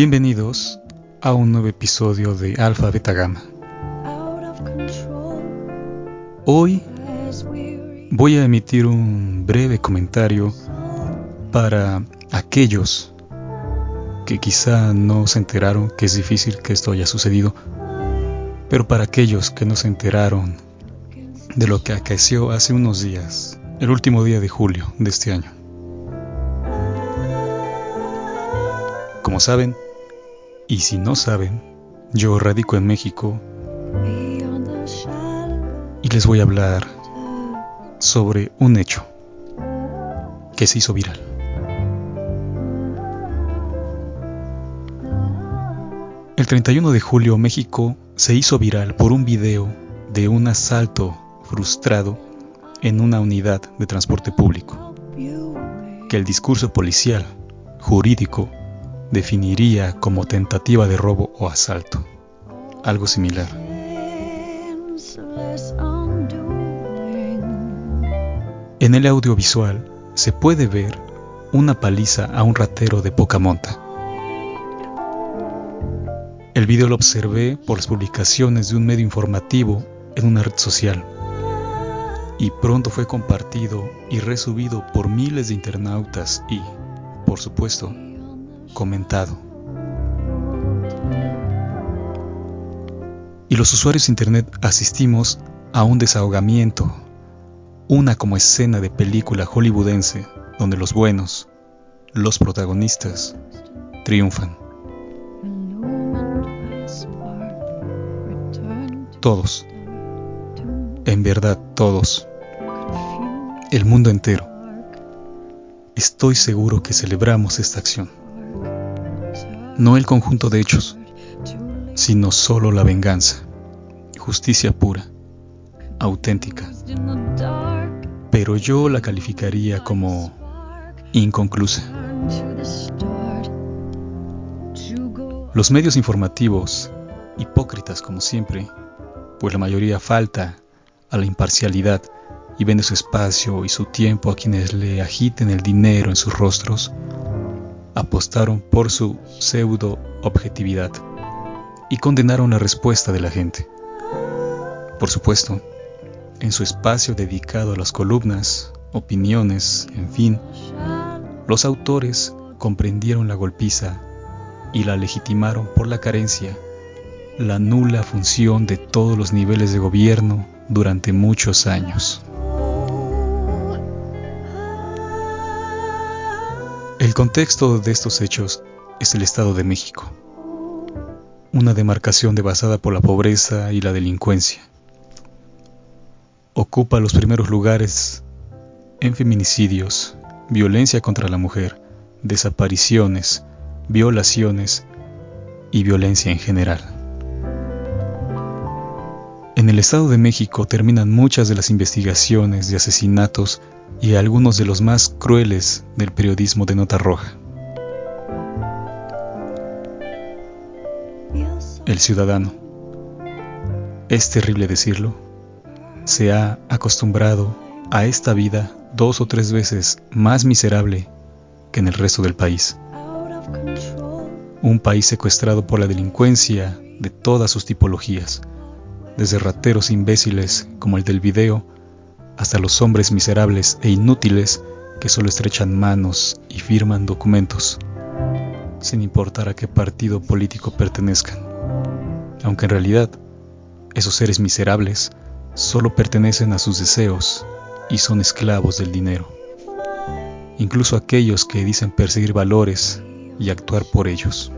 Bienvenidos a un nuevo episodio de Alpha Beta Gamma. Hoy voy a emitir un breve comentario para aquellos que quizá no se enteraron que es difícil que esto haya sucedido, pero para aquellos que no se enteraron de lo que acaeció hace unos días, el último día de julio de este año. Como saben, y si no saben, yo radico en México y les voy a hablar sobre un hecho que se hizo viral. El 31 de julio México se hizo viral por un video de un asalto frustrado en una unidad de transporte público, que el discurso policial, jurídico, definiría como tentativa de robo o asalto, algo similar. En el audiovisual se puede ver una paliza a un ratero de poca monta. El video lo observé por las publicaciones de un medio informativo en una red social. Y pronto fue compartido y resubido por miles de internautas y, por supuesto, comentado. Y los usuarios de Internet asistimos a un desahogamiento, una como escena de película hollywoodense donde los buenos, los protagonistas, triunfan. Todos. En verdad, todos. El mundo entero. Estoy seguro que celebramos esta acción. No el conjunto de hechos, sino solo la venganza. Justicia pura, auténtica. Pero yo la calificaría como inconclusa. Los medios informativos, hipócritas como siempre, pues la mayoría falta a la imparcialidad y vende su espacio y su tiempo a quienes le agiten el dinero en sus rostros, apostaron por su pseudo objetividad y condenaron la respuesta de la gente. Por supuesto, en su espacio dedicado a las columnas, opiniones, en fin, los autores comprendieron la golpiza y la legitimaron por la carencia la nula función de todos los niveles de gobierno durante muchos años. Contexto de estos hechos es el Estado de México, una demarcación devastada por la pobreza y la delincuencia. Ocupa los primeros lugares en feminicidios, violencia contra la mujer, desapariciones, violaciones y violencia en general. En el Estado de México terminan muchas de las investigaciones de asesinatos y algunos de los más crueles del periodismo de nota roja. El ciudadano, es terrible decirlo, se ha acostumbrado a esta vida dos o tres veces más miserable que en el resto del país. Un país secuestrado por la delincuencia de todas sus tipologías desde rateros imbéciles como el del video, hasta los hombres miserables e inútiles que solo estrechan manos y firman documentos, sin importar a qué partido político pertenezcan. Aunque en realidad, esos seres miserables solo pertenecen a sus deseos y son esclavos del dinero. Incluso aquellos que dicen perseguir valores y actuar por ellos.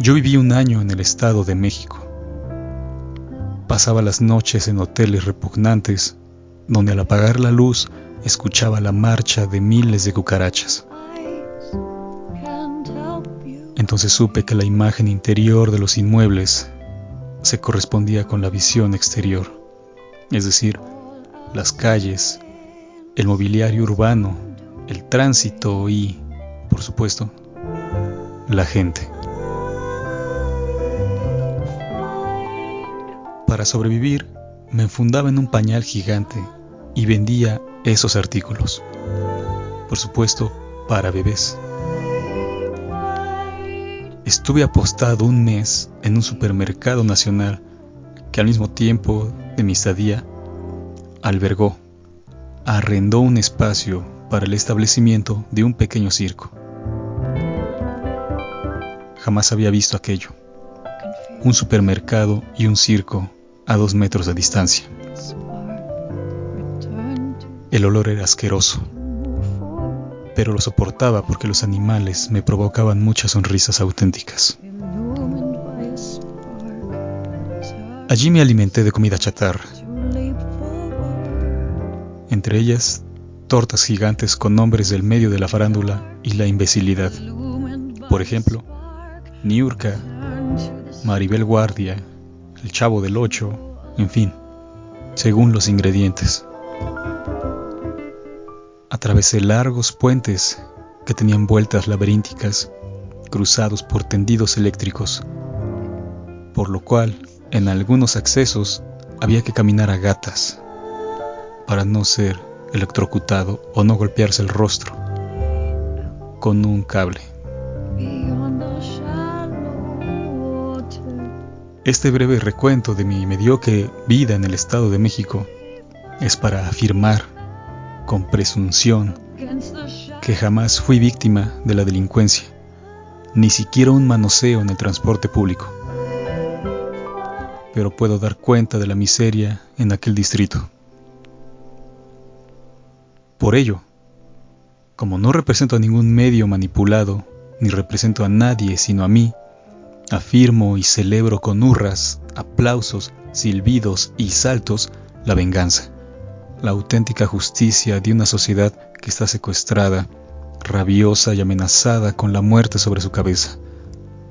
Yo viví un año en el Estado de México. Pasaba las noches en hoteles repugnantes, donde al apagar la luz escuchaba la marcha de miles de cucarachas. Entonces supe que la imagen interior de los inmuebles se correspondía con la visión exterior, es decir, las calles, el mobiliario urbano, el tránsito y, por supuesto, la gente. Para sobrevivir, me enfundaba en un pañal gigante y vendía esos artículos. Por supuesto, para bebés. Estuve apostado un mes en un supermercado nacional que al mismo tiempo de mi estadía albergó, arrendó un espacio para el establecimiento de un pequeño circo. Jamás había visto aquello, un supermercado y un circo a dos metros de distancia. El olor era asqueroso, pero lo soportaba porque los animales me provocaban muchas sonrisas auténticas. Allí me alimenté de comida chatarra, entre ellas tortas gigantes con nombres del medio de la farándula y la imbecilidad. Por ejemplo, Niurka, Maribel Guardia, El Chavo del Ocho, en fin, según los ingredientes. Atravesé largos puentes que tenían vueltas laberínticas cruzados por tendidos eléctricos, por lo cual en algunos accesos había que caminar a gatas para no ser electrocutado o no golpearse el rostro con un cable. Este breve recuento de mi mediocre vida en el Estado de México es para afirmar con presunción que jamás fui víctima de la delincuencia, ni siquiera un manoseo en el transporte público. Pero puedo dar cuenta de la miseria en aquel distrito. Por ello, como no represento a ningún medio manipulado, ni represento a nadie sino a mí, Afirmo y celebro con hurras, aplausos, silbidos y saltos la venganza, la auténtica justicia de una sociedad que está secuestrada, rabiosa y amenazada con la muerte sobre su cabeza,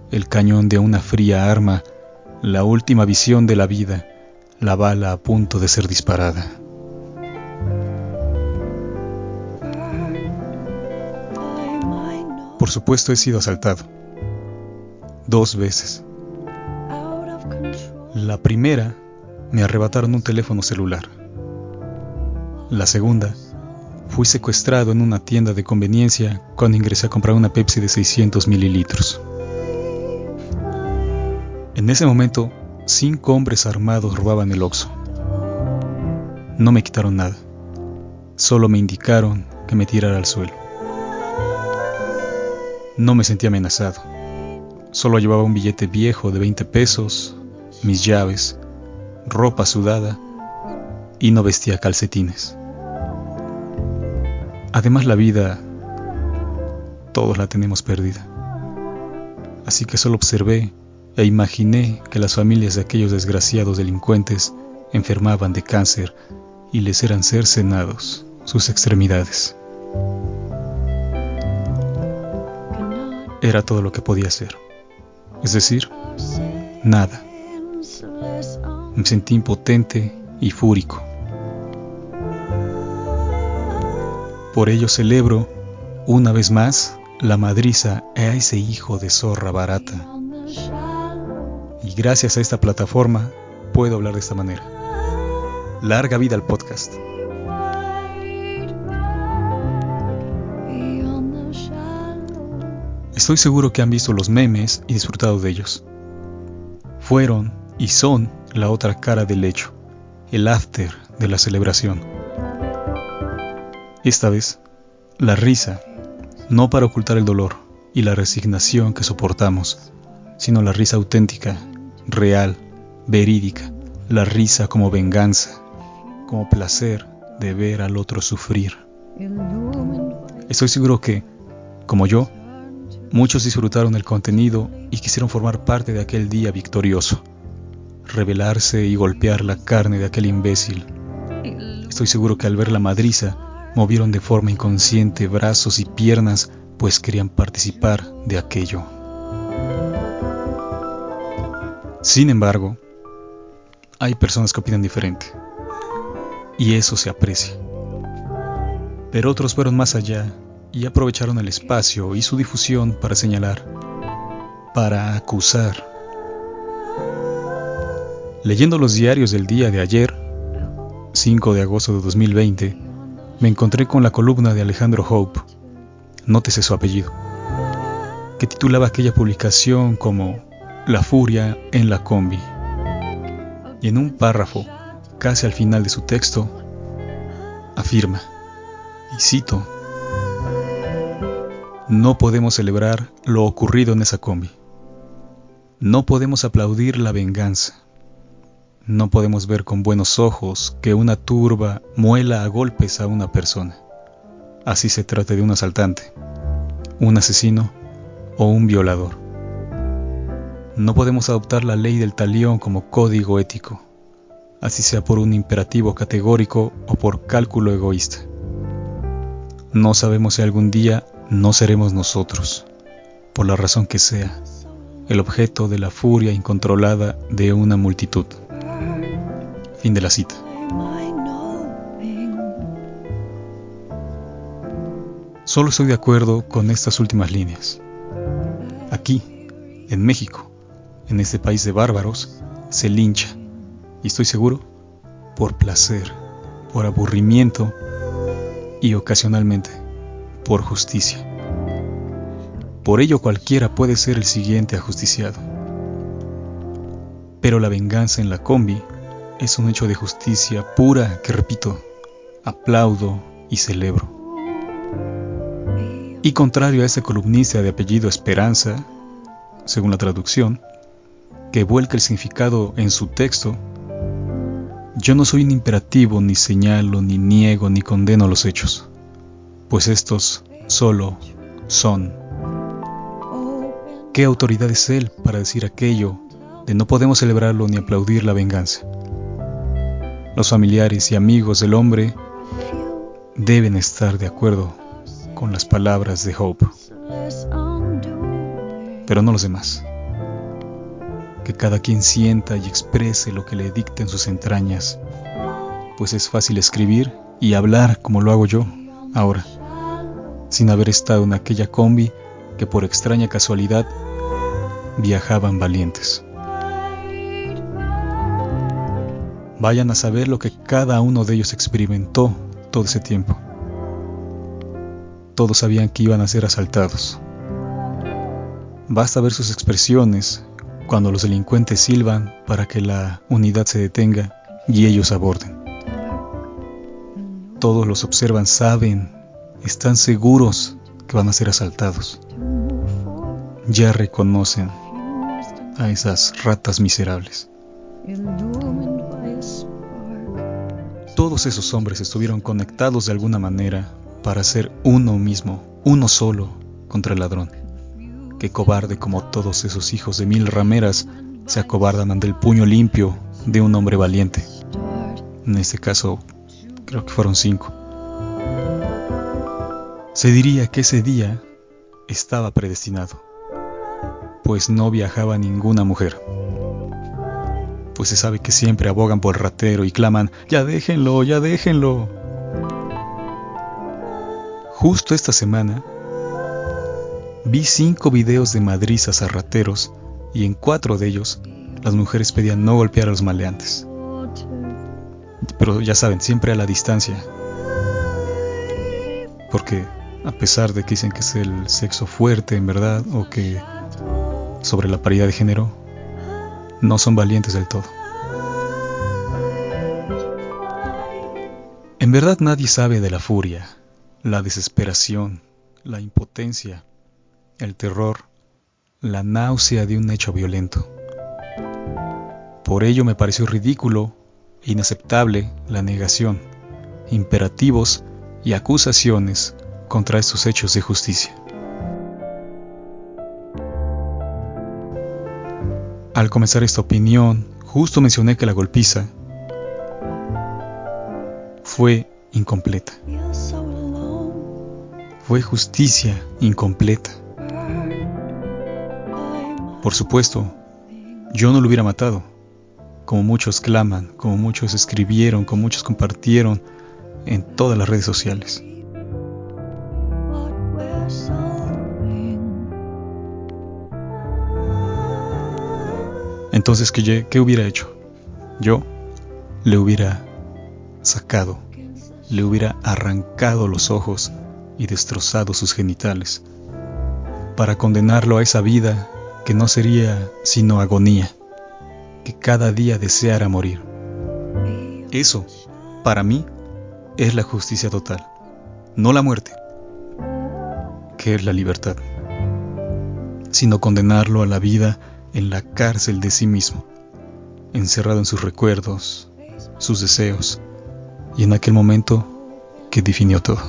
el cañón de una fría arma, la última visión de la vida, la bala a punto de ser disparada. Por supuesto he sido asaltado dos veces. La primera, me arrebataron un teléfono celular. La segunda, fui secuestrado en una tienda de conveniencia cuando ingresé a comprar una Pepsi de 600 mililitros. En ese momento, cinco hombres armados robaban el Oxxo. No me quitaron nada, solo me indicaron que me tirara al suelo. No me sentí amenazado Solo llevaba un billete viejo de 20 pesos, mis llaves, ropa sudada y no vestía calcetines. Además la vida, todos la tenemos perdida. Así que solo observé e imaginé que las familias de aquellos desgraciados delincuentes enfermaban de cáncer y les eran cercenados sus extremidades. Era todo lo que podía hacer es decir, nada. Me sentí impotente y fúrico. Por ello celebro, una vez más, la madriza a ese hijo de zorra barata. Y gracias a esta plataforma puedo hablar de esta manera. Larga vida al podcast. Estoy seguro que han visto los memes y disfrutado de ellos. Fueron y son la otra cara del hecho, el after de la celebración. Esta vez, la risa, no para ocultar el dolor y la resignación que soportamos, sino la risa auténtica, real, verídica, la risa como venganza, como placer de ver al otro sufrir. Estoy seguro que, como yo, Muchos disfrutaron el contenido y quisieron formar parte de aquel día victorioso, rebelarse y golpear la carne de aquel imbécil. Estoy seguro que al ver la madriza, movieron de forma inconsciente brazos y piernas, pues querían participar de aquello. Sin embargo, hay personas que opinan diferente, y eso se aprecia. Pero otros fueron más allá y aprovecharon el espacio y su difusión para señalar, para acusar. Leyendo los diarios del día de ayer, 5 de agosto de 2020, me encontré con la columna de Alejandro Hope, nótese su apellido, que titulaba aquella publicación como La furia en la combi. Y en un párrafo, casi al final de su texto, afirma, y cito, no podemos celebrar lo ocurrido en esa combi. No podemos aplaudir la venganza. No podemos ver con buenos ojos que una turba muela a golpes a una persona. Así se trate de un asaltante, un asesino o un violador. No podemos adoptar la ley del talión como código ético, así sea por un imperativo categórico o por cálculo egoísta. No sabemos si algún día no seremos nosotros, por la razón que sea, el objeto de la furia incontrolada de una multitud. Fin de la cita. Solo estoy de acuerdo con estas últimas líneas. Aquí, en México, en este país de bárbaros, se lincha, y estoy seguro, por placer, por aburrimiento y ocasionalmente por justicia. Por ello cualquiera puede ser el siguiente ajusticiado. Pero la venganza en la combi es un hecho de justicia pura que, repito, aplaudo y celebro. Y contrario a ese columnista de apellido Esperanza, según la traducción, que vuelca el significado en su texto, yo no soy un imperativo, ni señalo, ni niego, ni condeno los hechos pues estos solo son. ¿Qué autoridad es Él para decir aquello de no podemos celebrarlo ni aplaudir la venganza? Los familiares y amigos del hombre deben estar de acuerdo con las palabras de Hope, pero no los demás. Que cada quien sienta y exprese lo que le dicten sus entrañas, pues es fácil escribir y hablar como lo hago yo ahora sin haber estado en aquella combi que por extraña casualidad viajaban valientes. Vayan a saber lo que cada uno de ellos experimentó todo ese tiempo. Todos sabían que iban a ser asaltados. Basta ver sus expresiones cuando los delincuentes silban para que la unidad se detenga y ellos aborden. Todos los observan, saben están seguros que van a ser asaltados. Ya reconocen a esas ratas miserables. Todos esos hombres estuvieron conectados de alguna manera para ser uno mismo, uno solo contra el ladrón. Que cobarde como todos esos hijos de mil rameras se acobardan ante el puño limpio de un hombre valiente. En este caso, creo que fueron cinco. Se diría que ese día estaba predestinado, pues no viajaba ninguna mujer. Pues se sabe que siempre abogan por el ratero y claman, ya déjenlo, ya déjenlo. Justo esta semana vi cinco videos de madrizas a rateros y en cuatro de ellos las mujeres pedían no golpear a los maleantes. Pero ya saben, siempre a la distancia. Porque a pesar de que dicen que es el sexo fuerte en verdad o que sobre la paridad de género, no son valientes del todo. En verdad nadie sabe de la furia, la desesperación, la impotencia, el terror, la náusea de un hecho violento. Por ello me pareció ridículo inaceptable la negación, imperativos y acusaciones contra estos hechos de justicia. Al comenzar esta opinión, justo mencioné que la golpiza fue incompleta. Fue justicia incompleta. Por supuesto, yo no lo hubiera matado, como muchos claman, como muchos escribieron, como muchos compartieron en todas las redes sociales. Entonces, ¿qué, ¿qué hubiera hecho? Yo le hubiera sacado, le hubiera arrancado los ojos y destrozado sus genitales, para condenarlo a esa vida que no sería sino agonía, que cada día deseara morir. Eso, para mí, es la justicia total, no la muerte, que es la libertad, sino condenarlo a la vida en la cárcel de sí mismo, encerrado en sus recuerdos, sus deseos, y en aquel momento que definió todo.